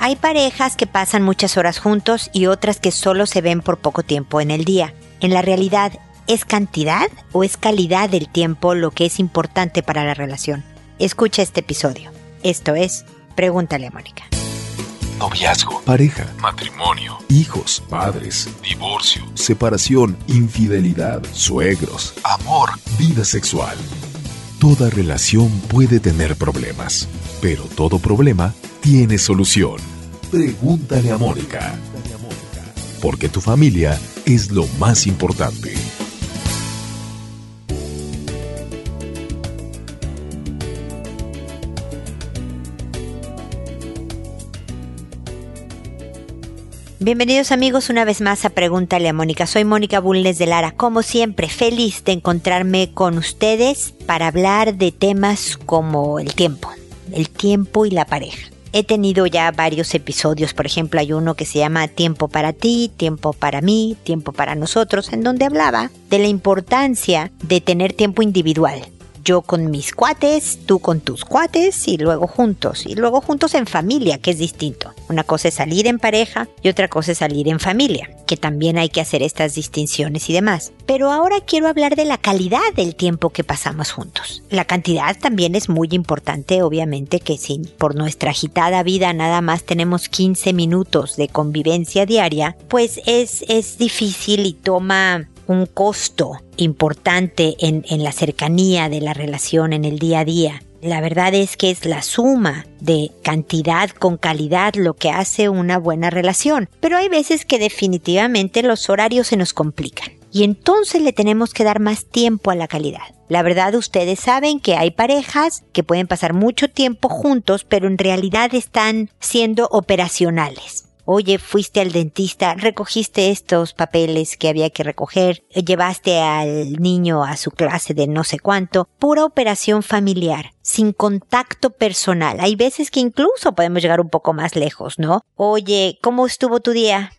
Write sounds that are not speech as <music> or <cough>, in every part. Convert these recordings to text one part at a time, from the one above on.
Hay parejas que pasan muchas horas juntos y otras que solo se ven por poco tiempo en el día. En la realidad, ¿es cantidad o es calidad del tiempo lo que es importante para la relación? Escucha este episodio. Esto es Pregúntale a Mónica. Noviazgo, pareja, matrimonio, hijos, padres, divorcio, separación, infidelidad, suegros, amor, vida sexual. Toda relación puede tener problemas, pero todo problema tiene solución. Pregúntale a Mónica. Porque tu familia es lo más importante. Bienvenidos amigos una vez más a Pregúntale a Mónica. Soy Mónica Bulnes de Lara. Como siempre, feliz de encontrarme con ustedes para hablar de temas como el tiempo, el tiempo y la pareja. He tenido ya varios episodios, por ejemplo hay uno que se llama Tiempo para ti, Tiempo para mí, Tiempo para nosotros, en donde hablaba de la importancia de tener tiempo individual, yo con mis cuates, tú con tus cuates y luego juntos. Y luego juntos en familia, que es distinto. Una cosa es salir en pareja y otra cosa es salir en familia, que también hay que hacer estas distinciones y demás. Pero ahora quiero hablar de la calidad del tiempo que pasamos juntos. La cantidad también es muy importante, obviamente que si por nuestra agitada vida nada más tenemos 15 minutos de convivencia diaria, pues es, es difícil y toma un costo importante en, en, la cercanía de la relación en el día a día. La verdad es que es la suma de cantidad con calidad lo que hace una buena relación. Pero hay veces que definitivamente los horarios se nos complican. Y entonces le tenemos que dar más tiempo a la calidad. La verdad ustedes saben que hay parejas que pueden pasar mucho tiempo juntos, pero en realidad están siendo operacionales oye, fuiste al dentista, recogiste estos papeles que había que recoger, llevaste al niño a su clase de no sé cuánto, pura operación familiar, sin contacto personal. Hay veces que incluso podemos llegar un poco más lejos, ¿no? Oye, ¿cómo estuvo tu día?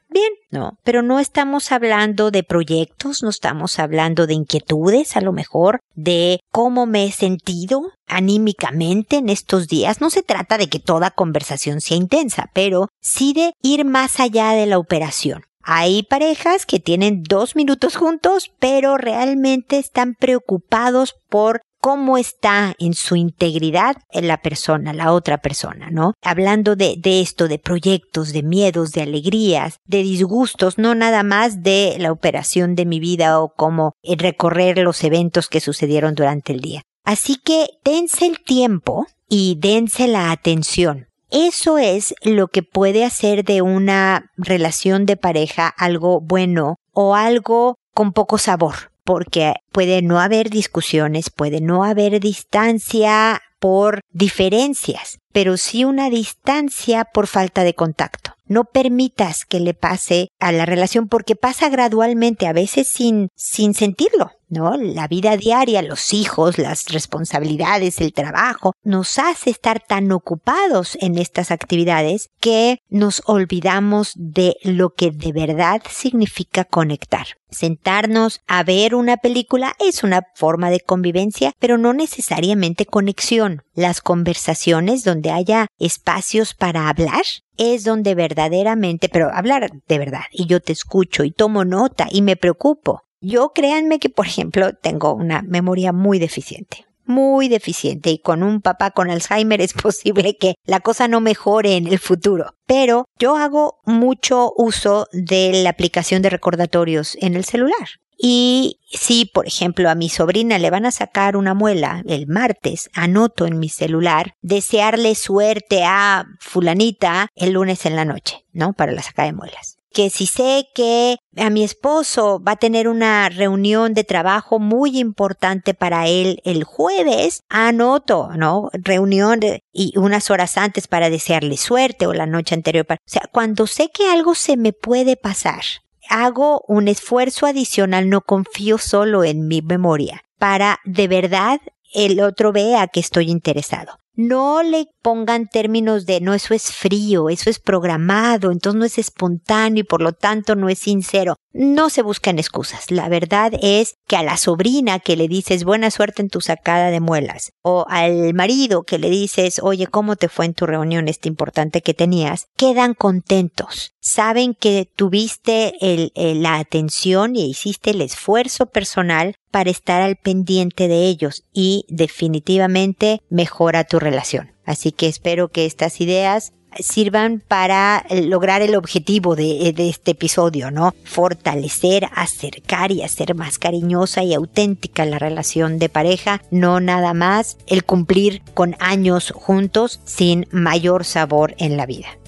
No, pero no estamos hablando de proyectos, no estamos hablando de inquietudes, a lo mejor, de cómo me he sentido anímicamente en estos días. No se trata de que toda conversación sea intensa, pero sí de ir más allá de la operación. Hay parejas que tienen dos minutos juntos, pero realmente están preocupados por cómo está en su integridad la persona, la otra persona, ¿no? Hablando de, esto, de proyectos, de miedos, de alegrías, de disgustos, no nada más de la operación de mi vida o cómo recorrer los eventos que sucedieron durante el día. Así que dense el tiempo y dense la atención. Eso es lo que puede hacer de una relación de pareja algo bueno o algo con poco sabor porque puede no haber discusiones, puede no haber distancia por diferencias, pero sí una distancia por falta de contacto. No permitas que le pase a la relación porque pasa gradualmente, a veces sin, sin sentirlo. ¿No? La vida diaria, los hijos, las responsabilidades, el trabajo, nos hace estar tan ocupados en estas actividades que nos olvidamos de lo que de verdad significa conectar. Sentarnos a ver una película es una forma de convivencia, pero no necesariamente conexión. Las conversaciones donde haya espacios para hablar es donde verdaderamente, pero hablar de verdad, y yo te escucho y tomo nota y me preocupo. Yo créanme que, por ejemplo, tengo una memoria muy deficiente muy deficiente y con un papá con Alzheimer es posible que la cosa no mejore en el futuro. Pero yo hago mucho uso de la aplicación de recordatorios en el celular. Y si, por ejemplo, a mi sobrina le van a sacar una muela el martes, anoto en mi celular desearle suerte a fulanita el lunes en la noche, ¿no? Para la saca de muelas que si sé que a mi esposo va a tener una reunión de trabajo muy importante para él el jueves, anoto, ¿no? Reunión y unas horas antes para desearle suerte o la noche anterior. Para, o sea, cuando sé que algo se me puede pasar, hago un esfuerzo adicional, no confío solo en mi memoria para de verdad el otro vea que estoy interesado. No le pongan términos de no, eso es frío, eso es programado, entonces no es espontáneo y por lo tanto no es sincero. No se buscan excusas. La verdad es que a la sobrina que le dices buena suerte en tu sacada de muelas o al marido que le dices oye, ¿cómo te fue en tu reunión este importante que tenías? Quedan contentos. Saben que tuviste la atención y hiciste el esfuerzo personal para estar al pendiente de ellos y definitivamente mejora tu relación. Así que espero que estas ideas sirvan para lograr el objetivo de, este episodio, ¿no? Fortalecer, acercar y hacer más cariñosa y auténtica la relación de pareja, no nada más el cumplir con años juntos sin mayor sabor en la vida.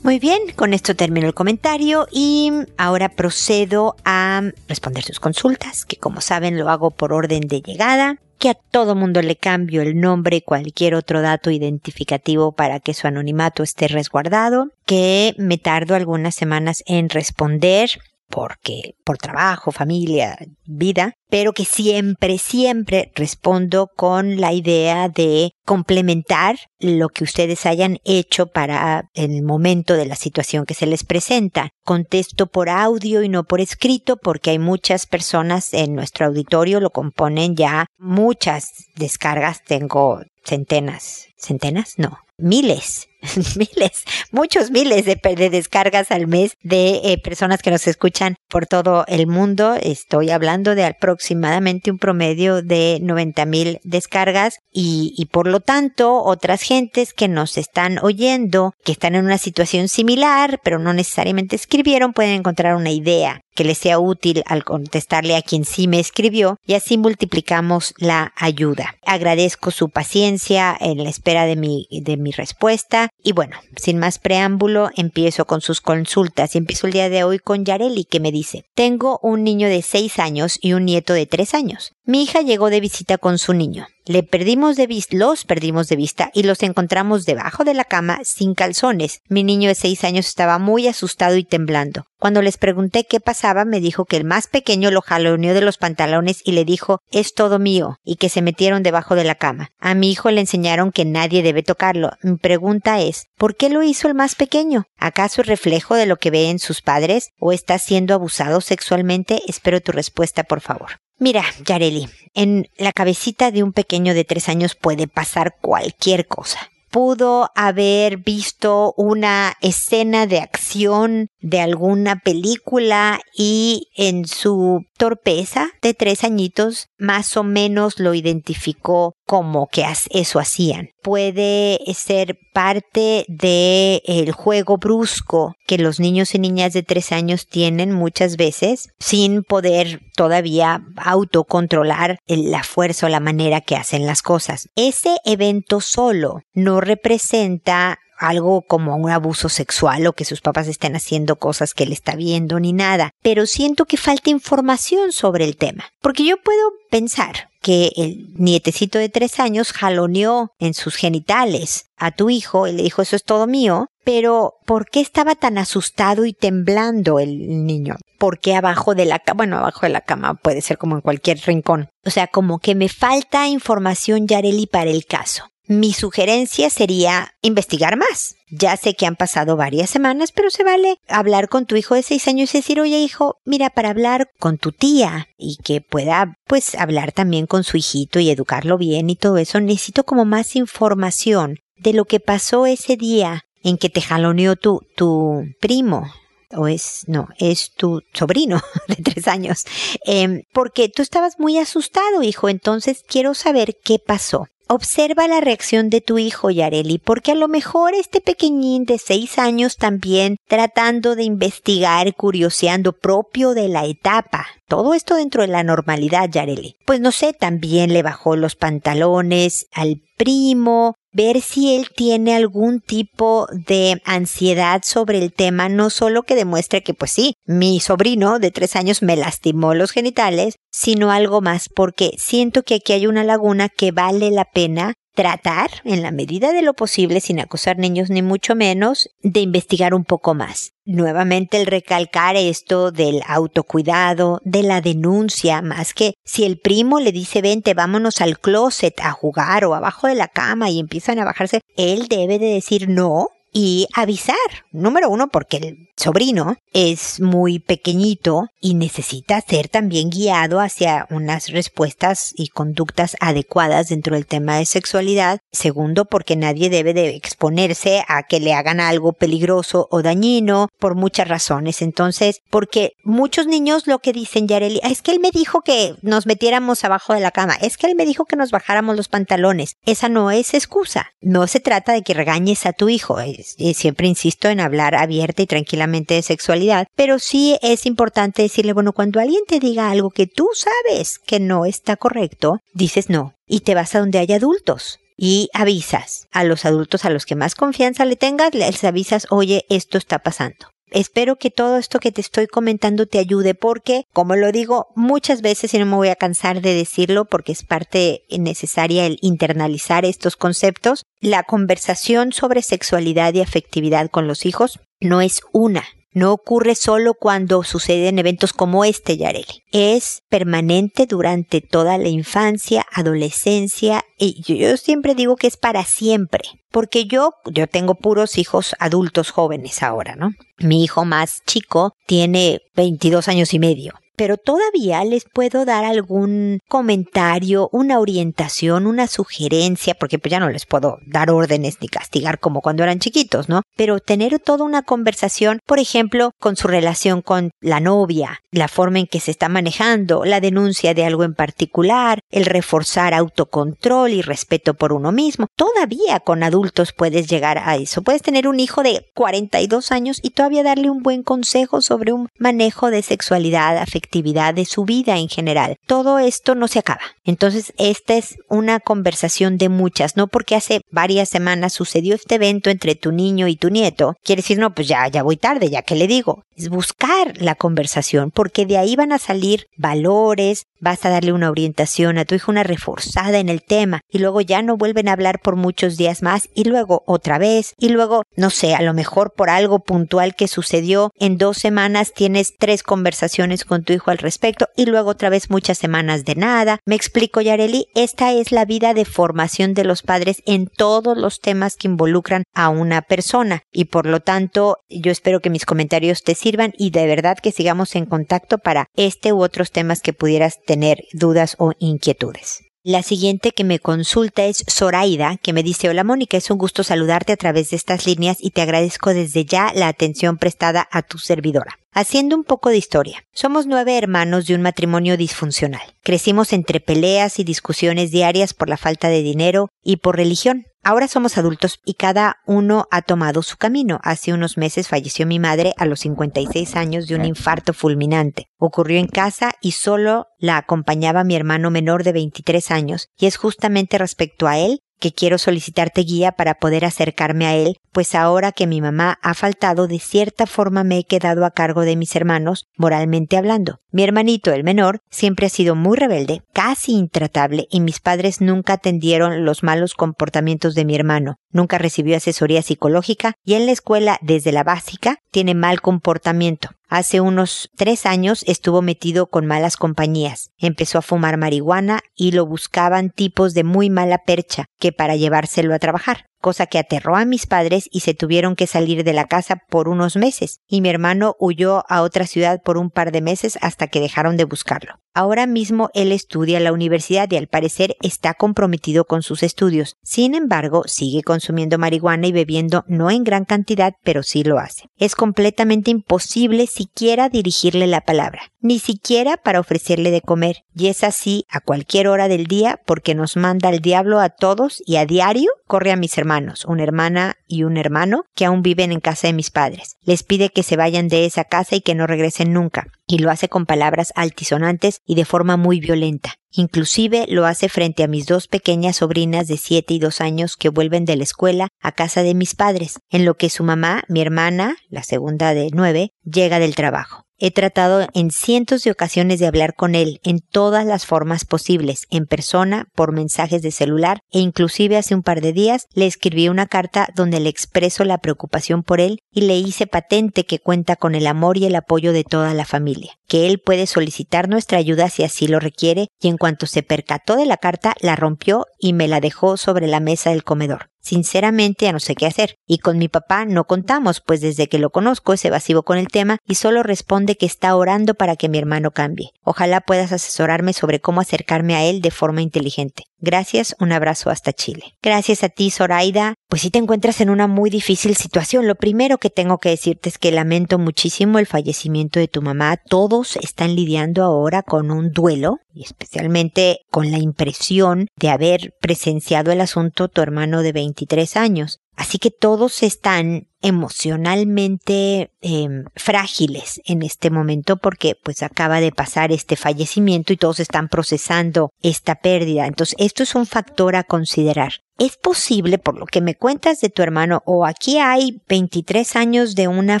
Muy bien, con esto termino el comentario y ahora procedo a responder sus consultas, que como saben lo hago por orden de llegada, que a todo mundo le cambio el nombre cualquier otro dato identificativo para que su anonimato esté resguardado, que me tardo algunas semanas en responder porque por trabajo, familia, vida, pero que siempre, siempre respondo con la idea de complementar lo que ustedes hayan hecho para el momento de la situación que se les presenta. Contesto por audio y no por escrito porque hay muchas personas en nuestro auditorio, lo componen ya muchas descargas, tengo centenas, centenas, no, miles <laughs> miles, muchos miles de, descargas al mes de eh, personas que nos escuchan por todo el mundo. Estoy hablando de aproximadamente un promedio de 90 mil descargas y, y por lo tanto otras gentes que nos están oyendo, que están en una situación similar, pero no necesariamente escribieron, pueden encontrar una idea que les sea útil al contestarle a quien sí me escribió y así multiplicamos la ayuda. Agradezco su paciencia en la espera de mi, de mi respuesta y bueno, sin más preámbulo, empiezo con sus consultas y empiezo el día de hoy con Yareli que me dice, tengo un niño de 6 años y un nieto de 3 años. Mi hija llegó de visita con su niño. Le perdimos de vista, los perdimos de vista y los encontramos debajo de la cama sin calzones. Mi niño de seis años estaba muy asustado y temblando. Cuando les pregunté qué pasaba, me dijo que el más pequeño lo jaloneó de los pantalones y le dijo es todo mío y que se metieron debajo de la cama. A mi hijo le enseñaron que nadie debe tocarlo. Mi pregunta es ¿por qué lo hizo el más pequeño? ¿Acaso es reflejo de lo que ve en sus padres o está siendo abusado sexualmente? Espero tu respuesta, por favor. Mira, Yareli, en la cabecita de un pequeño de tres años puede pasar cualquier cosa. Pudo haber visto una escena de acción de alguna película y en su torpeza de tres añitos más o menos lo identificó como que eso hacían. Puede ser parte de el juego brusco que los niños y niñas de tres años tienen muchas veces sin poder todavía autocontrolar la fuerza o la manera que hacen las cosas. Ese evento solo no representa algo como un abuso sexual o que sus papás estén haciendo cosas que él está viendo ni nada, pero siento que falta información sobre el tema, porque yo puedo pensar que el nietecito de tres años jaloneó en sus genitales a tu hijo y le dijo eso es todo mío, pero ¿por qué estaba tan asustado y temblando el niño? ¿Por qué abajo de la cama? Bueno, abajo de la cama puede ser como en cualquier rincón. O sea, como que me falta información, Yareli, para el caso. Mi sugerencia sería investigar más. Ya sé que han pasado varias semanas, pero se vale hablar con tu hijo de seis años y decir, oye hijo, mira, para hablar con tu tía y que pueda pues hablar también con su hijito y educarlo bien y todo eso, necesito como más información de lo que pasó ese día en que te jaloneó tu, tu primo o es, no, es tu sobrino <laughs> de tres años, em, porque tú estabas muy asustado, hijo, entonces quiero saber qué pasó. Observa la reacción de tu hijo, Yareli, porque a lo mejor este pequeñín de seis años también tratando de investigar, curioseando propio de la etapa. Todo esto dentro de la normalidad, Yareli. Pues no sé, también le bajó los pantalones al primo, ver si él tiene algún tipo de ansiedad sobre el tema, no solo que demuestre que pues sí, mi sobrino de tres años me lastimó los genitales, sino algo más, porque siento que aquí hay una laguna que vale la pena tratar, en la medida de lo posible, sin acusar niños ni mucho menos, de investigar un poco más. Nuevamente el recalcar esto del autocuidado, de la denuncia, más que si el primo le dice vente, vámonos al closet a jugar o abajo de la cama y empiezan a bajarse, él debe de decir no, y avisar. Número uno, porque el sobrino es muy pequeñito y necesita ser también guiado hacia unas respuestas y conductas adecuadas dentro del tema de sexualidad. Segundo, porque nadie debe de exponerse a que le hagan algo peligroso o dañino por muchas razones. Entonces, porque muchos niños lo que dicen, Yareli, es que él me dijo que nos metiéramos abajo de la cama, es que él me dijo que nos bajáramos los pantalones. Esa no es excusa. No se trata de que regañes a tu hijo. Y siempre insisto en hablar abierta y tranquilamente de sexualidad, pero sí es importante decirle, bueno, cuando alguien te diga algo que tú sabes que no está correcto, dices no y te vas a donde hay adultos y avisas a los adultos a los que más confianza le tengas, les avisas, oye, esto está pasando. Espero que todo esto que te estoy comentando te ayude porque, como lo digo muchas veces y no me voy a cansar de decirlo porque es parte necesaria el internalizar estos conceptos, la conversación sobre sexualidad y afectividad con los hijos no es una, no ocurre solo cuando suceden eventos como este, Yareli. Es permanente durante toda la infancia, adolescencia, y yo, siempre digo que es para siempre. Porque yo, yo tengo puros hijos adultos jóvenes ahora, ¿no? Mi hijo más chico tiene 22 años y medio pero todavía les puedo dar algún comentario, una orientación, una sugerencia, porque pues ya no les puedo dar órdenes ni castigar como cuando eran chiquitos, ¿no? Pero tener toda una conversación, por ejemplo, con su relación con la novia, la forma en que se está manejando, la denuncia de algo en particular, el reforzar autocontrol y respeto por uno mismo. Todavía con adultos puedes llegar a eso. Puedes tener un hijo de 42 años y todavía darle un buen consejo sobre un manejo de sexualidad afectiva de su vida en general. Todo esto no se acaba. Entonces, esta es una conversación de muchas, no porque hace varias semanas sucedió este evento entre tu niño y tu nieto, quiere decir, no, pues ya, ya voy tarde, ya que le digo. Es buscar la conversación, porque de ahí van a salir valores, vas a darle una orientación a tu hijo, una reforzada en el tema, y luego ya no vuelven a hablar por muchos días más, y luego otra vez, y luego, no sé, a lo mejor por algo puntual que sucedió, en dos semanas tienes tres conversaciones con tu hijo al respecto y luego otra vez muchas semanas de nada. Me explico, Yareli, esta es la vida de formación de los padres en todos los temas que involucran a una persona y por lo tanto yo espero que mis comentarios te sirvan y de verdad que sigamos en contacto para este u otros temas que pudieras tener dudas o inquietudes. La siguiente que me consulta es Zoraida, que me dice, hola Mónica, es un gusto saludarte a través de estas líneas y te agradezco desde ya la atención prestada a tu servidora. Haciendo un poco de historia, somos nueve hermanos de un matrimonio disfuncional. Crecimos entre peleas y discusiones diarias por la falta de dinero y por religión. Ahora somos adultos y cada uno ha tomado su camino. Hace unos meses falleció mi madre a los 56 años de un infarto fulminante. Ocurrió en casa y solo la acompañaba mi hermano menor de 23 años y es justamente respecto a él que quiero solicitarte guía para poder acercarme a él, pues ahora que mi mamá ha faltado, de cierta forma me he quedado a cargo de mis hermanos, moralmente hablando. Mi hermanito, el menor, siempre ha sido muy rebelde, casi intratable, y mis padres nunca atendieron los malos comportamientos de mi hermano. Nunca recibió asesoría psicológica y en la escuela, desde la básica, tiene mal comportamiento. Hace unos tres años estuvo metido con malas compañías. Empezó a fumar marihuana y lo buscaban tipos de muy mala percha que para llevárselo a trabajar cosa que aterró a mis padres y se tuvieron que salir de la casa por unos meses, y mi hermano huyó a otra ciudad por un par de meses hasta que dejaron de buscarlo. Ahora mismo él estudia en la universidad y al parecer está comprometido con sus estudios. Sin embargo, sigue consumiendo marihuana y bebiendo no en gran cantidad, pero sí lo hace. Es completamente imposible siquiera dirigirle la palabra, ni siquiera para ofrecerle de comer, y es así a cualquier hora del día porque nos manda el diablo a todos y a diario corre a mis hermanos, una hermana y un hermano que aún viven en casa de mis padres. Les pide que se vayan de esa casa y que no regresen nunca y lo hace con palabras altisonantes y de forma muy violenta. Inclusive lo hace frente a mis dos pequeñas sobrinas de siete y dos años que vuelven de la escuela a casa de mis padres, en lo que su mamá, mi hermana, la segunda de nueve, llega del trabajo. He tratado en cientos de ocasiones de hablar con él en todas las formas posibles, en persona, por mensajes de celular e inclusive hace un par de días le escribí una carta donde le expreso la preocupación por él y le hice patente que cuenta con el amor y el apoyo de toda la familia, que él puede solicitar nuestra ayuda si así lo requiere y en cuanto se percató de la carta la rompió y me la dejó sobre la mesa del comedor. Sinceramente ya no sé qué hacer. Y con mi papá no contamos, pues desde que lo conozco es evasivo con el tema y solo responde que está orando para que mi hermano cambie. Ojalá puedas asesorarme sobre cómo acercarme a él de forma inteligente. Gracias, un abrazo hasta Chile. Gracias a ti, Zoraida. Pues si te encuentras en una muy difícil situación, lo primero que tengo que decirte es que lamento muchísimo el fallecimiento de tu mamá. Todos están lidiando ahora con un duelo y especialmente con la impresión de haber presenciado el asunto tu hermano de 23 años. Así que todos están emocionalmente em, frágiles en este momento porque pues acaba de pasar este fallecimiento y todos están procesando esta pérdida. Entonces esto es un factor a considerar. Es posible, por lo que me cuentas de tu hermano, o aquí hay 23 años de una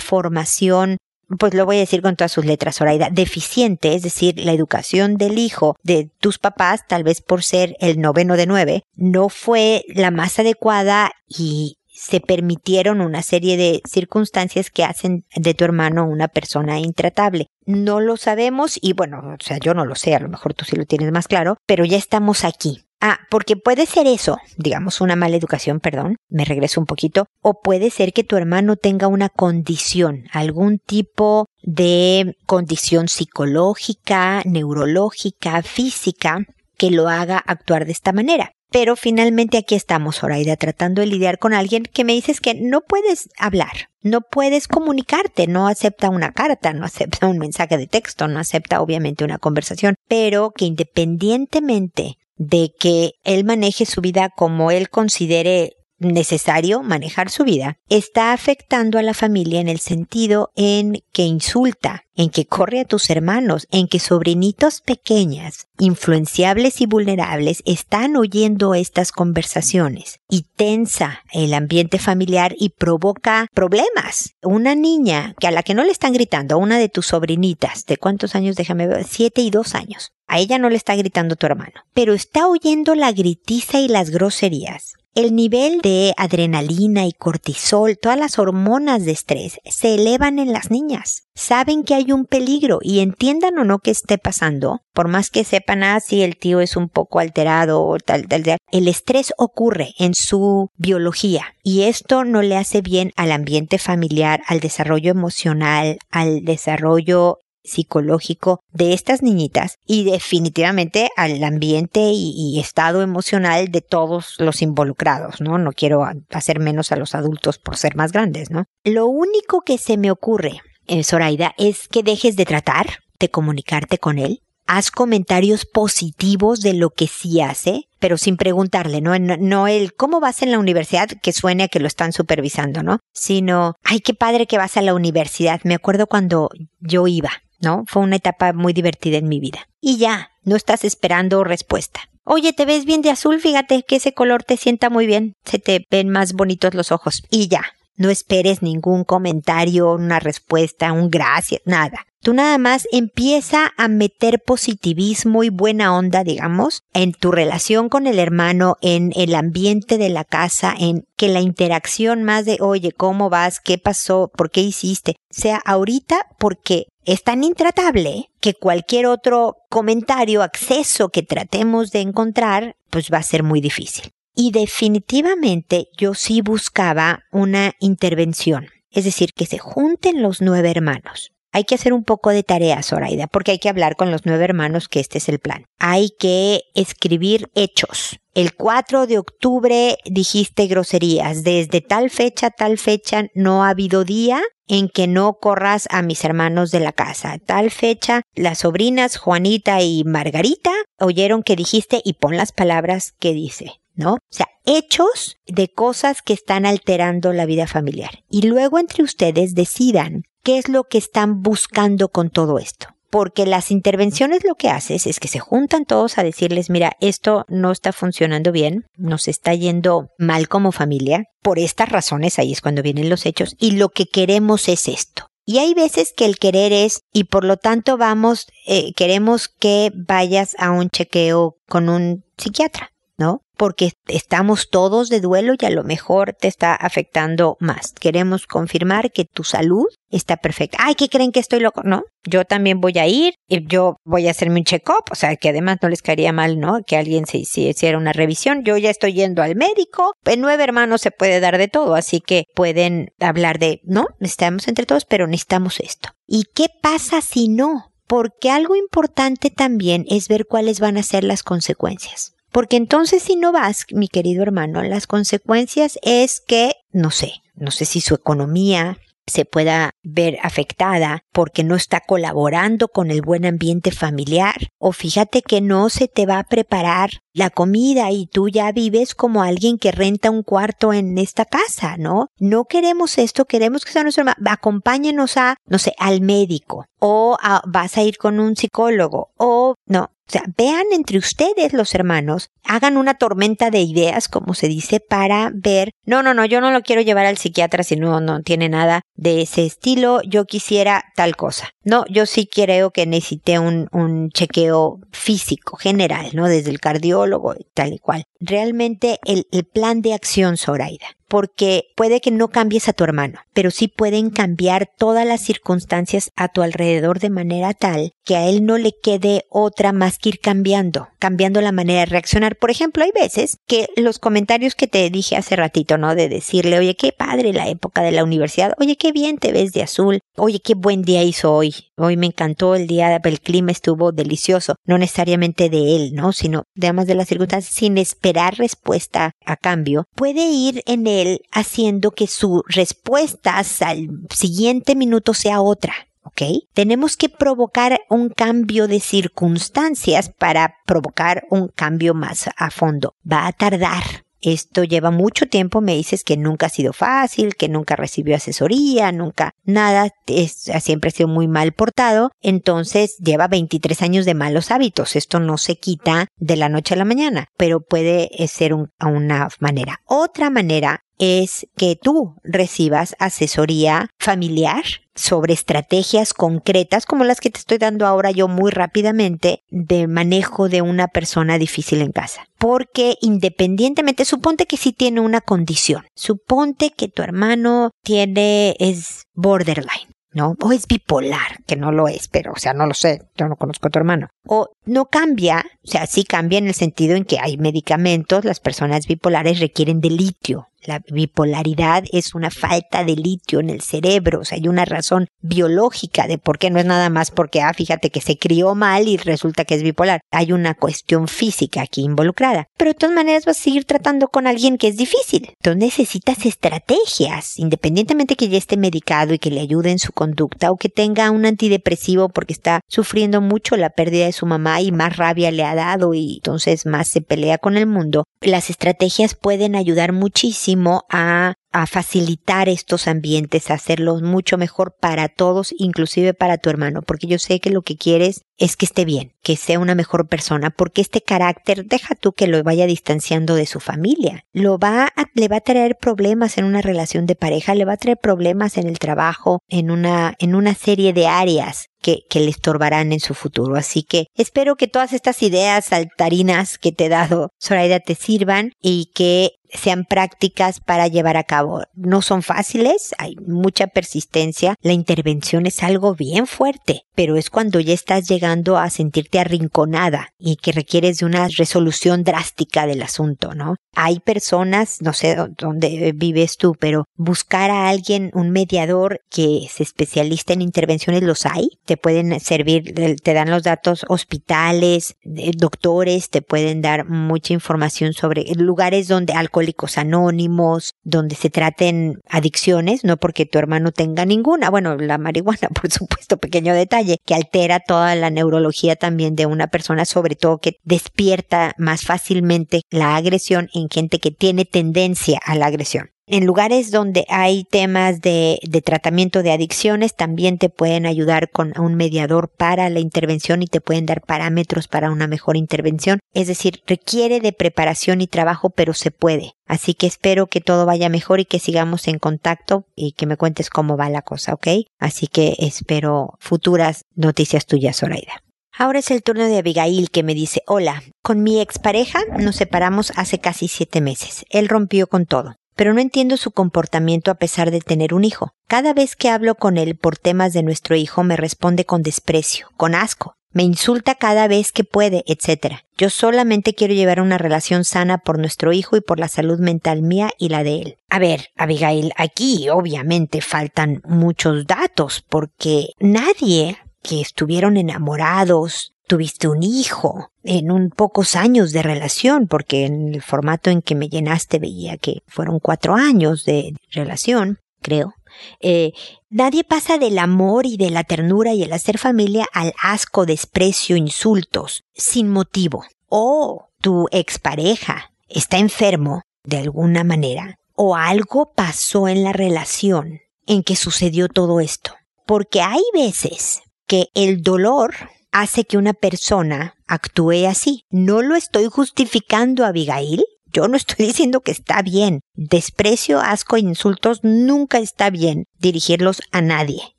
formación pues lo voy a decir con todas sus letras, Zoraida, deficiente, es decir, la educación del hijo de tus papás, tal vez por ser el noveno de nueve, no fue la más adecuada y se permitieron una serie de circunstancias que hacen de tu hermano una persona intratable. No lo sabemos y bueno, o sea, yo no lo sé, a lo mejor tú sí lo tienes más claro, pero ya estamos aquí. Ah, porque puede ser eso, digamos una mala educación, perdón, me regreso un poquito, o puede ser que tu hermano tenga una condición, algún tipo de condición psicológica, neurológica, física, que lo haga actuar de esta manera. Pero finalmente aquí estamos, Zoraida, tratando de lidiar con alguien que me dices que no puedes hablar, no puedes comunicarte, no acepta una carta, no acepta un mensaje de texto, no acepta obviamente una conversación, pero que independientemente de que él maneje su vida como él considere necesario manejar su vida, está afectando a la familia en el sentido en que insulta, en que corre a tus hermanos, en que sobrinitos pequeñas, influenciables y vulnerables están oyendo estas conversaciones y tensa el ambiente familiar y provoca problemas. Una niña que a la que no le están gritando, una de tus sobrinitas, ¿de cuántos años? Déjame ver, siete y dos años. A ella no le está gritando tu hermano, pero está oyendo la gritiza y las groserías el nivel de adrenalina y cortisol, todas las hormonas de estrés, se elevan en las niñas. Saben que hay un peligro y entiendan o no que esté pasando, por más que sepan, ah, si el tío es un poco alterado o tal, tal, tal, el estrés ocurre en su biología y esto no le hace bien al ambiente familiar, al desarrollo emocional, al desarrollo psicológico de estas niñitas y definitivamente al ambiente y, estado emocional de todos los involucrados, ¿no? No quiero hacer menos a los adultos por ser más grandes, ¿no? Lo único que se me ocurre, eh, Zoraida, es que dejes de tratar de comunicarte con él. Haz comentarios positivos de lo que sí hace, pero sin preguntarle, ¿no? No, no cómo vas en la universidad, que suene a que lo están supervisando, ¿no? Sino, ay, qué padre que vas a la universidad. Me acuerdo cuando yo iba, ¿no? Fue una etapa muy divertida en mi vida. Y ya, no estás esperando respuesta. Oye, te ves bien de azul, fíjate que ese color te sienta muy bien, se te ven más bonitos los ojos. Y ya, no esperes ningún comentario, una respuesta, un gracias, nada. Tú nada más empieza a meter positivismo y buena onda, digamos, en tu relación con el hermano, en el ambiente de la casa, en que la interacción más de, oye, ¿cómo vas? ¿Qué pasó? ¿Por qué hiciste? Sea ahorita porque es tan intratable que cualquier otro comentario, acceso que tratemos de encontrar, pues va a ser muy difícil. Y definitivamente yo sí buscaba una intervención, es decir, que se junten los nueve hermanos. Hay que hacer un poco de tarea, Zoraida, porque hay que hablar con los nueve hermanos que este es el plan. Hay que escribir hechos. El 4 de octubre dijiste groserías. Desde tal fecha, tal fecha, no ha habido día en que no corras a mis hermanos de la casa. Tal fecha, las sobrinas Juanita y Margarita oyeron que dijiste y pon las palabras que dice. ¿no? O sea, hechos de cosas que están alterando la vida familiar. Y luego entre ustedes decidan qué es lo que están buscando con todo esto. Porque las intervenciones lo que haces es que se juntan todos a decirles, mira, esto no está funcionando bien, nos está yendo mal como familia. Por estas razones ahí es cuando vienen los hechos y lo que queremos es esto. Y hay veces que el querer es, y por lo tanto vamos, eh, queremos que vayas a un chequeo con un psiquiatra, ¿no? porque estamos todos de duelo y a lo mejor te está afectando más. Queremos confirmar que tu salud está perfecta. Ay, ¿qué creen que estoy loco? No, yo también voy a ir y yo voy a hacerme un check-up, o sea, que además no les caería mal, ¿no? Que alguien se, hiciera una revisión. Yo ya estoy yendo al médico. En nueve hermanos se puede dar de todo, así que pueden hablar de, no, estamos entre todos, pero necesitamos esto. ¿Y qué pasa si no? Porque algo importante también es ver cuáles van a ser las consecuencias. Porque entonces si no vas, mi querido hermano, las consecuencias es que, no sé, no sé si su economía se pueda ver afectada porque no está colaborando con el buen ambiente familiar o fíjate que no se te va a preparar la comida y tú ya vives como alguien que renta un cuarto en esta casa, ¿no? No queremos esto, queremos que sea nuestro. Acompáñenos a, no sé, al médico o vas a ir con un psicólogo o no, o sea, vean entre ustedes los hermanos, hagan una tormenta de ideas, como se dice, para ver, no, no, no, yo no lo quiero llevar al psiquiatra si no, no tiene nada de ese estilo, yo quisiera tal cosa. No, yo sí creo que necesité un, chequeo físico, general, ¿no? Desde el cardiólogo tal y cual. Realmente el, el plan de acción, Zoraida, porque puede que no cambies a tu hermano, pero sí pueden cambiar todas las circunstancias a tu alrededor de manera tal que a él no le quede otra más que ir cambiando, cambiando la manera de reaccionar. Por ejemplo, hay veces que los comentarios que te dije hace ratito, ¿no? De decirle, oye, qué padre la época de la universidad, oye, qué bien te ves de azul, oye, qué buen día hizo hoy, hoy me encantó el día, el clima estuvo delicioso, no necesariamente de él, ¿no? Sino además de las circunstancias, sin esperar respuesta a cambio, puede ir en haciendo que su respuesta al siguiente minuto sea otra. ¿ok? Tenemos que provocar un cambio de circunstancias para provocar un cambio más a fondo. Va a tardar. Esto lleva mucho tiempo, me dices que nunca ha sido fácil, que nunca recibió asesoría, nunca nada, es, siempre ha sido muy mal portado, entonces lleva 23 años de malos hábitos, esto no se quita de la noche a la mañana, pero puede ser una manera. Otra manera es que tú recibas asesoría familiar sobre estrategias concretas como las que te estoy dando ahora yo muy rápidamente de manejo de una persona difícil en casa. Porque independientemente, suponte que sí tiene una condición, suponte que tu hermano tiene, es borderline. ¿no? O es bipolar, que no lo es, pero, o sea, no lo sé, yo no conozco a tu hermano. O no cambia, o sea, sí cambia en el sentido en que hay medicamentos, las personas bipolares requieren de litio, la bipolaridad es una falta de litio en el cerebro, o sea, hay una razón biológica de por qué no es nada más porque, ah, fíjate que se crió mal y resulta que es bipolar. Hay una cuestión física aquí involucrada. Pero de todas maneras vas a seguir tratando con alguien que es difícil. Entonces necesitas estrategias, independientemente que ya esté medicado y que le ayude en su conducta o que tenga un antidepresivo porque está sufriendo mucho la pérdida de su mamá y más rabia le ha dado y entonces más se pelea con el mundo. Las estrategias pueden ayudar muchísimo a, a facilitar estos ambientes, a hacerlos mucho mejor para todos, inclusive para tu hermano, porque yo sé que lo que quieres es que esté bien, que sea una mejor persona, porque este carácter, deja tú que lo vaya distanciando de su familia, lo va le va a traer problemas en una relación de pareja, le va a traer problemas en el trabajo, en una, en una serie de áreas que, que, le estorbarán en su futuro. Así que espero que todas estas ideas saltarinas que te he dado, Zoraida, te sirvan y que sean prácticas para llevar a cabo. No son fáciles, hay mucha persistencia, la intervención es algo bien fuerte, pero es cuando ya estás llegando a sentirte arrinconada y que requieres de una resolución drástica del asunto, ¿no? Hay personas, no sé dónde vives tú, pero buscar a alguien, un mediador que se especialista en intervenciones, los hay, te pueden servir, te dan los datos hospitales, doctores, te pueden dar mucha información sobre lugares donde alcohólicos anónimos, donde se traten adicciones, no porque tu hermano tenga ninguna, bueno, la marihuana, <laughs> por supuesto, pequeño detalle, que altera toda la neurología también de una persona, sobre todo que despierta más fácilmente la agresión en gente que tiene tendencia a la agresión. En lugares donde hay temas de, de, tratamiento de adicciones, también te pueden ayudar con un mediador para la intervención y te pueden dar parámetros para una mejor intervención. Es decir, requiere de preparación y trabajo, pero se puede. Así que espero que todo vaya mejor y que sigamos en contacto y que me cuentes cómo va la cosa, ¿ok? Así que espero futuras noticias tuyas, Zoraida. Ahora es el turno de Abigail que me dice, hola, con mi expareja nos separamos hace casi siete meses. Él rompió con todo, pero no entiendo su comportamiento a pesar de tener un hijo. Cada vez que hablo con él por temas de nuestro hijo me responde con desprecio, con asco. Me insulta cada vez que puede, etc. Yo solamente quiero llevar una relación sana por nuestro hijo y por la salud mental mía y la de él. A ver, Abigail, aquí obviamente faltan muchos datos porque nadie que estuvieron enamorados, tuviste un hijo en un pocos años de relación, porque en el formato en que me llenaste veía que fueron cuatro años de relación, creo. Eh, nadie pasa del amor y de la ternura y el hacer familia al asco, desprecio, insultos, sin motivo. O tu expareja está enfermo de alguna manera, o algo pasó en la relación en que sucedió todo esto. Porque hay veces que el dolor hace que una persona actúe así. No lo estoy justificando, Abigail. Yo no estoy <laughs> diciendo que está bien. Desprecio, asco e insultos nunca está bien dirigirlos a nadie,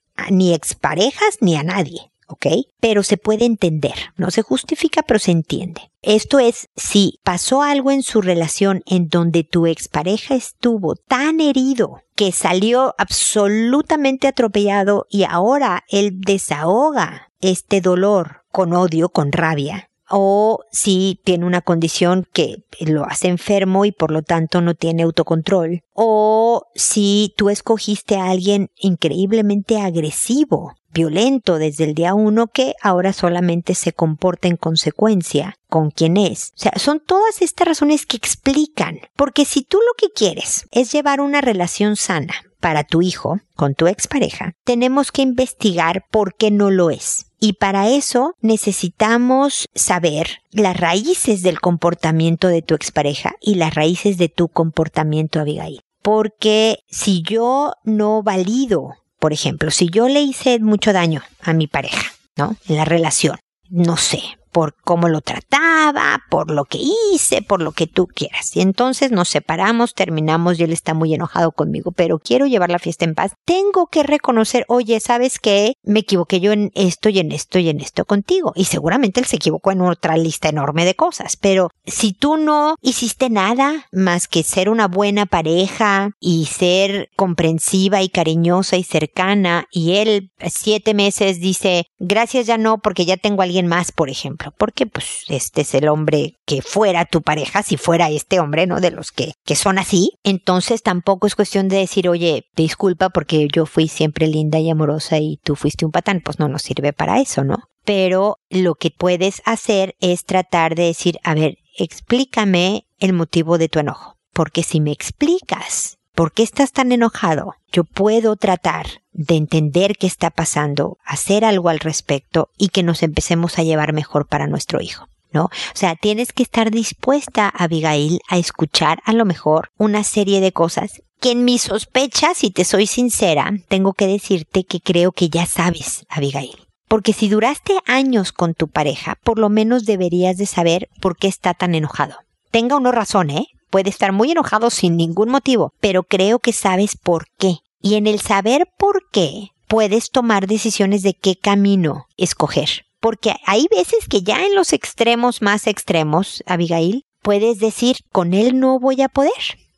ni exparejas ni a nadie. ¿ok? Pero se puede entender, no se justifica, pero se entiende. Esto es, si pasó algo en su relación en donde tu expareja estuvo tan herido que salió absolutamente atropellado y ahora él desahoga este dolor con odio, con rabia, o si tiene una condición que lo hace enfermo y por lo tanto no tiene autocontrol, o si tú escogiste a alguien increíblemente agresivo violento desde el día uno que ahora solamente se comporta en consecuencia con quien es. O sea, son todas estas razones que explican, porque si tú lo que quieres es llevar una relación sana para tu hijo con tu expareja, tenemos que investigar por qué no lo es. Y para eso necesitamos saber las raíces del comportamiento de tu expareja y las raíces de tu comportamiento, Abigail. Porque si yo no valido por ejemplo, si yo le hice mucho daño a mi pareja, ¿no? En la relación, no sé, por cómo lo trataba, por lo que hice, por lo que tú quieras. Y entonces nos separamos, terminamos y él está muy enojado conmigo, pero quiero llevar la fiesta en paz. Tengo que reconocer, oye, ¿sabes qué? Me equivoqué yo en esto y en esto y en esto contigo. Y seguramente él se equivocó en otra lista enorme de cosas. Pero si tú no hiciste nada más que ser una buena pareja y ser comprensiva y cariñosa y cercana y él siete meses dice, gracias ya no porque ya tengo a alguien más, por ejemplo porque pues este es el hombre que fuera tu pareja, si fuera este hombre, ¿no? De los que, que son así, entonces tampoco es cuestión de decir, oye, disculpa porque yo fui siempre linda y amorosa y tú fuiste un patán, pues no nos sirve para eso, ¿no? Pero lo que puedes hacer es tratar de decir, a ver, explícame el motivo de tu enojo. Porque si me explicas ¿Por qué estás tan enojado? Yo puedo tratar de entender qué está pasando, hacer algo al respecto y que nos empecemos a llevar mejor para nuestro hijo. ¿No? O sea, tienes que estar dispuesta, Abigail, a escuchar a lo mejor una serie de cosas que en mi sospecha, si te soy sincera, tengo que decirte que creo que ya sabes, Abigail. Porque si duraste años con tu pareja, por lo menos deberías de saber por qué está tan enojado. Tenga uno razón, ¿eh? Puede estar muy enojado sin ningún motivo, pero creo que sabes por qué. Y en el saber por qué, puedes tomar decisiones de qué camino escoger. Porque hay veces que ya en los extremos más extremos, Abigail, puedes decir, con él no voy a poder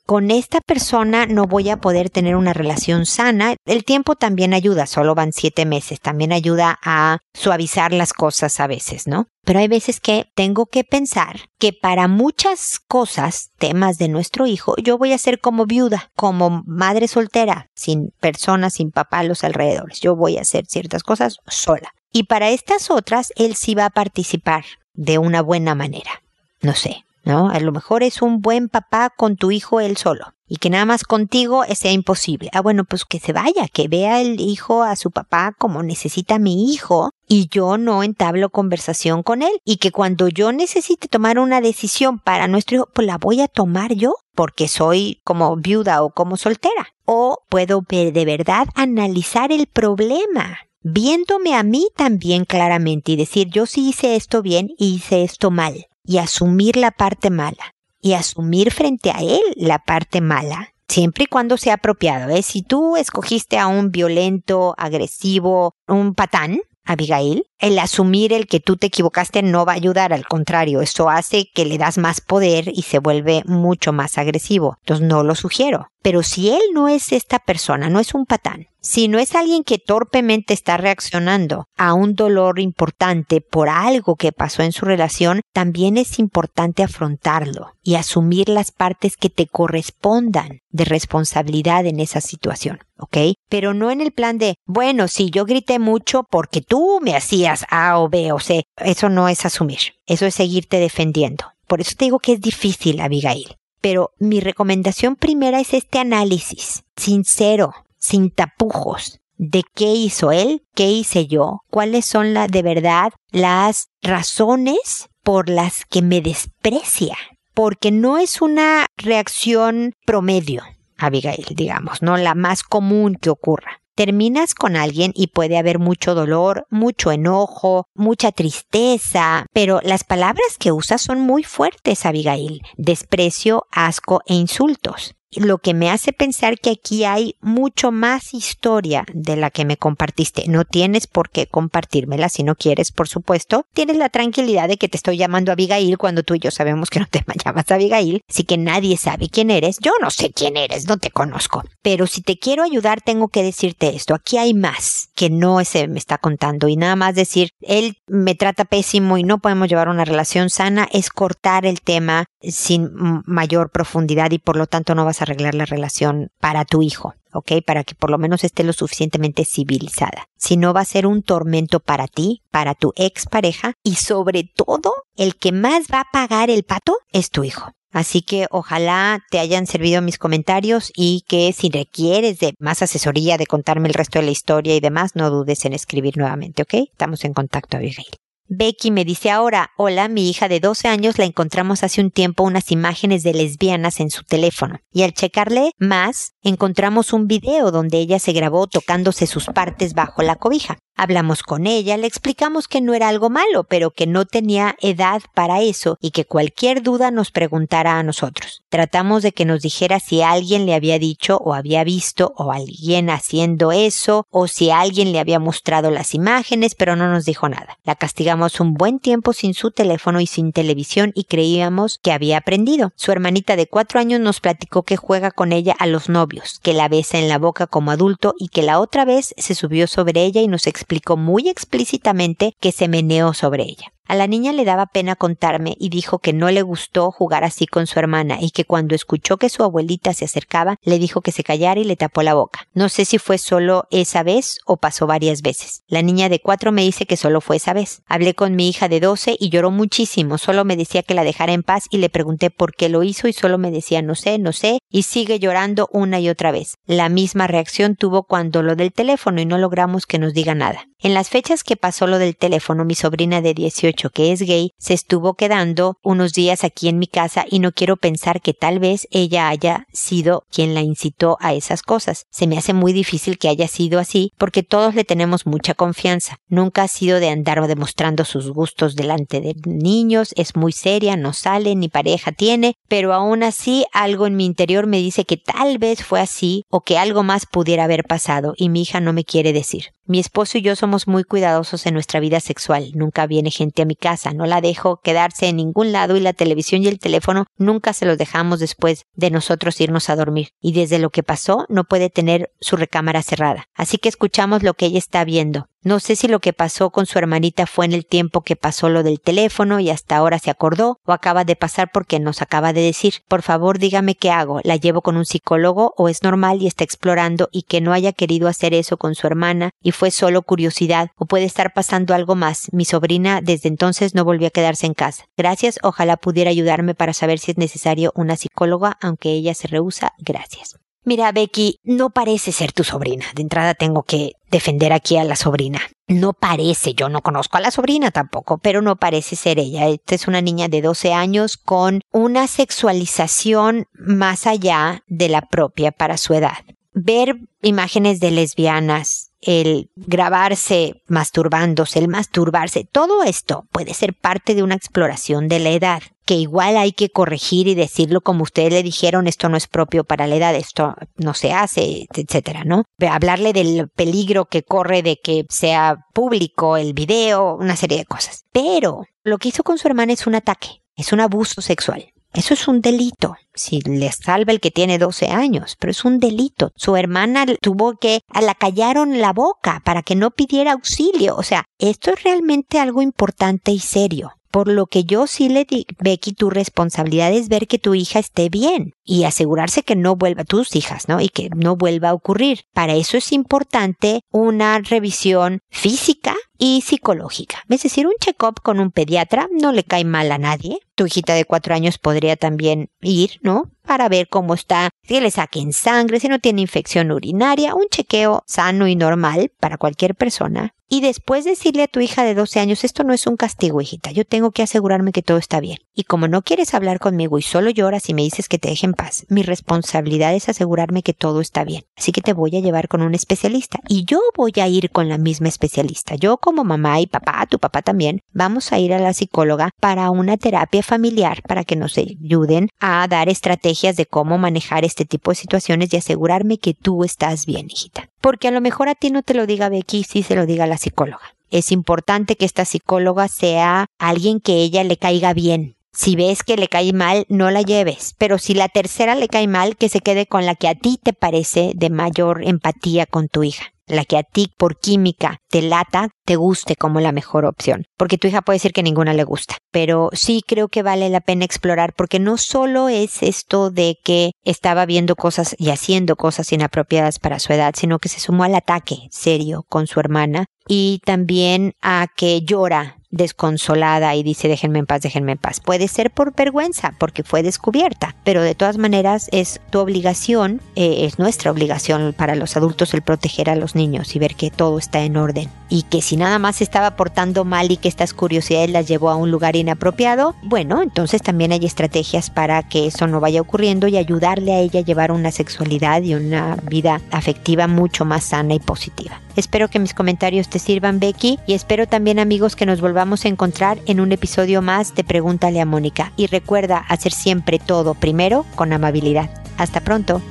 con esta persona no voy a poder tener una relación sana. El tiempo también ayuda, solo van siete meses, también ayuda a suavizar las cosas a veces, ¿no? Pero hay veces que tengo que pensar que para muchas cosas, temas de nuestro hijo, yo voy a ser como viuda, como madre soltera, sin personas, sin papá a los alrededores. Yo voy a hacer ciertas cosas sola. Y para estas otras, él sí va a participar de una buena manera. No sé, ¿no? A lo mejor es un buen papá con tu hijo él solo. y que nada más contigo sea imposible. Ah, bueno, pues que se vaya, que vea el hijo a su papá como necesita mi hijo y yo no entablo conversación con él y que cuando yo necesite tomar una decisión para nuestro hijo, pues la voy a tomar yo porque soy como viuda o como soltera. O puedo de verdad analizar el problema viéndome a mí también claramente y decir yo sí hice esto bien y hice esto mal y asumir la parte mala y asumir frente a él la parte mala siempre y cuando sea apropiado. ¿eh? Si tú escogiste a un violento, agresivo, un patán, Abigail, el asumir el que tú te equivocaste no va a ayudar, al contrario, eso hace que le das más poder y se vuelve mucho más agresivo. Entonces no lo sugiero. Pero si él no es esta persona, no es un patán, si no es alguien que torpemente está reaccionando a un dolor importante por algo que pasó en su relación, también es importante afrontarlo y asumir las partes que te correspondan de responsabilidad en esa situación, ¿ok? Pero no en el plan de, bueno, si yo grité mucho porque tú me hacías A o B o C, eso no es asumir, eso es seguirte defendiendo. Por eso te digo que es difícil, Abigail. Pero mi recomendación primera es este análisis, sincero, sin tapujos de qué hizo él, qué hice yo, cuáles son la, de verdad las razones por las que me desprecia, porque no es una reacción promedio, Abigail, digamos, no la más común que ocurra. Terminas con alguien y puede haber mucho dolor, mucho enojo, mucha tristeza, pero las palabras que usas son muy fuertes, Abigail. Desprecio, asco e insultos lo que me hace pensar que aquí hay mucho más historia de la que me compartiste. No tienes por qué compartírmela si no quieres, por supuesto. Tienes la tranquilidad de que te estoy llamando Abigail cuando tú y yo sabemos que no te <laughs> llamas Abigail, así que nadie sabe quién eres. Yo no sé quién eres, no te conozco. Pero si te quiero ayudar, tengo que decirte esto. Aquí hay más que no se me está contando y nada más decir, él me trata pésimo y no podemos llevar una relación sana es cortar el tema sin mayor profundidad y por lo tanto no vas arreglar la relación para tu hijo, ¿ok? Para que por lo menos esté lo suficientemente civilizada. Si no va a ser un tormento para ti, para tu expareja y sobre todo el que más va a pagar el pato es tu hijo. Así que ojalá te hayan servido mis comentarios y que si requieres de más asesoría, de contarme el resto de la historia y demás, no dudes en escribir nuevamente, ¿ok? Estamos en contacto, Abigail. Becky me dice ahora, hola, mi hija de 12 años la encontramos hace un tiempo unas imágenes de lesbianas en su teléfono y al checarle más encontramos un video donde ella se grabó tocándose sus partes bajo la cobija. Hablamos con ella, le explicamos que no era algo malo, pero que no tenía edad para eso y que cualquier duda nos preguntara a nosotros. Tratamos de que nos dijera si alguien le había dicho o había visto o alguien haciendo eso o si alguien le había mostrado las imágenes, pero no nos dijo nada. La castigamos un buen tiempo sin su teléfono y sin televisión y creíamos que había aprendido. Su hermanita de cuatro años nos platicó que juega con ella a los novios, que la besa en la boca como adulto y que la otra vez se subió sobre ella y nos explicó muy explícitamente que se meneó sobre ella. A la niña le daba pena contarme y dijo que no le gustó jugar así con su hermana y que cuando escuchó que su abuelita se acercaba le dijo que se callara y le tapó la boca. No sé si fue solo esa vez o pasó varias veces. La niña de cuatro me dice que solo fue esa vez. Hablé con mi hija de doce y lloró muchísimo. Solo me decía que la dejara en paz y le pregunté por qué lo hizo y solo me decía no sé, no sé y sigue llorando una y otra vez. La misma reacción tuvo cuando lo del teléfono y no logramos que nos diga nada. En las fechas que pasó lo del teléfono, mi sobrina de 18, que es gay, se estuvo quedando unos días aquí en mi casa y no quiero pensar que tal vez ella haya sido quien la incitó a esas cosas. Se me hace muy difícil que haya sido así porque todos le tenemos mucha confianza. Nunca ha sido de andar demostrando sus gustos delante de niños, es muy seria, no sale, ni pareja tiene, pero aún así algo en mi interior me dice que tal vez fue así o que algo más pudiera haber pasado y mi hija no me quiere decir. Mi esposo y yo somos muy cuidadosos en nuestra vida sexual. Nunca viene gente mi casa, no la dejo quedarse en ningún lado y la televisión y el teléfono nunca se los dejamos después de nosotros irnos a dormir. Y desde lo que pasó no puede tener su recámara cerrada. Así que escuchamos lo que ella está viendo. No sé si lo que pasó con su hermanita fue en el tiempo que pasó lo del teléfono y hasta ahora se acordó o acaba de pasar porque nos acaba de decir. Por favor, dígame qué hago. ¿La llevo con un psicólogo o es normal y está explorando y que no haya querido hacer eso con su hermana y fue solo curiosidad o puede estar pasando algo más? Mi sobrina desde entonces no volvió a quedarse en casa. Gracias, ojalá pudiera ayudarme para saber si es necesario una psicóloga, aunque ella se rehúsa. Gracias. Mira, Becky, no parece ser tu sobrina. De entrada tengo que defender aquí a la sobrina. No parece, yo no conozco a la sobrina tampoco, pero no parece ser ella. Esta es una niña de 12 años con una sexualización más allá de la propia para su edad. Ver imágenes de lesbianas, el grabarse masturbándose, el masturbarse, todo esto puede ser parte de una exploración de la edad, que igual hay que corregir y decirlo como ustedes le dijeron, esto no es propio para la edad, esto no se hace, etcétera, ¿no? Hablarle del peligro que corre de que sea público el video, una serie de cosas. Pero lo que hizo con su hermana es un ataque, es un abuso sexual. Eso es un delito. Si le salva el que tiene 12 años, pero es un delito. Su hermana tuvo que, la callaron la boca para que no pidiera auxilio. O sea, esto es realmente algo importante y serio. Por lo que yo sí le di, Becky, tu responsabilidad es ver que tu hija esté bien y asegurarse que no vuelva, tus hijas, ¿no? Y que no vuelva a ocurrir. Para eso es importante una revisión física y psicológica. Es decir, un check-up con un pediatra no le cae mal a nadie. Tu hijita de cuatro años podría también ir, ¿no? Para ver cómo está, si le saquen sangre, si no tiene infección urinaria, un chequeo sano y normal para cualquier persona. Y después decirle a tu hija de 12 años, esto no es un castigo, hijita, yo tengo que asegurarme que todo está bien. Y como no quieres hablar conmigo y solo lloras y me dices que te deje en paz, mi responsabilidad es asegurarme que todo está bien. Así que te voy a llevar con un especialista. Y yo voy a ir con la misma especialista. Yo como mamá y papá, tu papá también, vamos a ir a la psicóloga para una terapia familiar para que nos ayuden a dar estrategias de cómo manejar este tipo de situaciones y asegurarme que tú estás bien, hijita. Porque a lo mejor a ti no te lo diga Becky, sí se lo diga la psicóloga. Es importante que esta psicóloga sea alguien que ella le caiga bien, si ves que le cae mal, no la lleves. Pero si la tercera le cae mal, que se quede con la que a ti te parece de mayor empatía con tu hija. La que a ti por química te lata, te guste como la mejor opción. Porque tu hija puede decir que ninguna le gusta. Pero sí creo que vale la pena explorar porque no solo es esto de que estaba viendo cosas y haciendo cosas inapropiadas para su edad, sino que se sumó al ataque serio con su hermana y también a que llora desconsolada y dice déjenme en paz, déjenme en paz. Puede ser por vergüenza, porque fue descubierta, pero de todas maneras es tu obligación, eh, es nuestra obligación para los adultos el proteger a los niños y ver que todo está en orden. Y que si nada más estaba portando mal y que estas curiosidades las llevó a un lugar inapropiado, bueno, entonces también hay estrategias para que eso no vaya ocurriendo y ayudarle a ella a llevar una sexualidad y una vida afectiva mucho más sana y positiva. Espero que mis comentarios te sirvan, Becky, y espero también, amigos, que nos volvamos a encontrar en un episodio más de Pregúntale a Mónica. Y recuerda hacer siempre todo primero con amabilidad. Hasta pronto.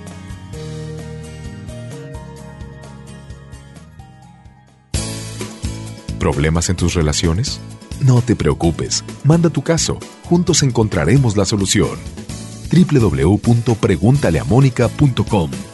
¿Problemas en tus relaciones? No te preocupes, manda tu caso, juntos encontraremos la solución. www.preguntaleamónica.com